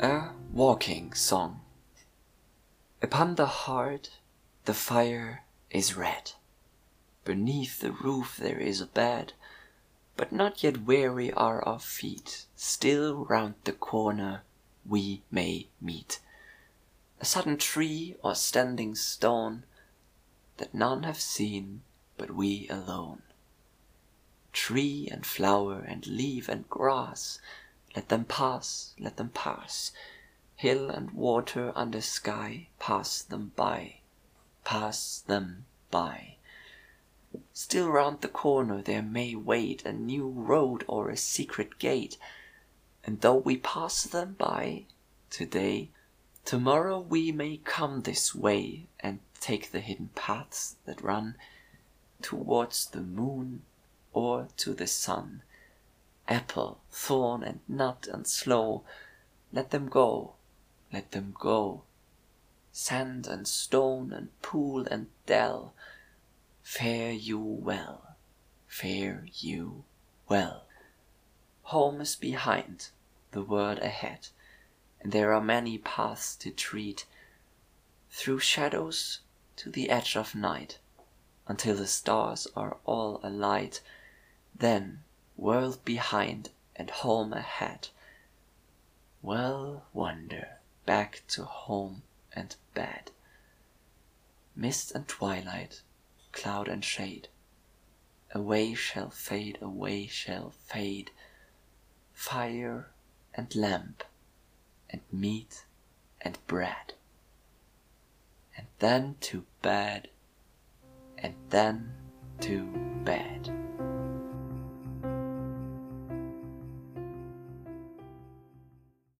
WALKING SONG. Upon the hearth the fire is red, Beneath the roof there is a bed, But not yet weary are our feet, Still round the corner we may meet. A sudden tree or standing stone That none have seen but we alone. Tree and flower and leaf and grass, Let them pass, let them pass, Hill and water under sky, Pass them by, pass them by. Still round the corner there may wait A new road or a secret gate, And though we pass them by to day, To morrow we may come this way And take the hidden paths that run Towards the moon or to the sun. Apple, thorn and nut and sloe, Let them go, let them go. Sand and stone and pool and dell, Fare you well, fare you well. Home is behind, the world ahead, And there are many paths to tread Through shadows to the edge of night, Until the stars are all alight. Then, world behind and home ahead, We'll wander back to home and bed. Mist and twilight, cloud and shade, Away shall fade, away shall fade Fire and lamp and meat and bread. And then to bed, and then to.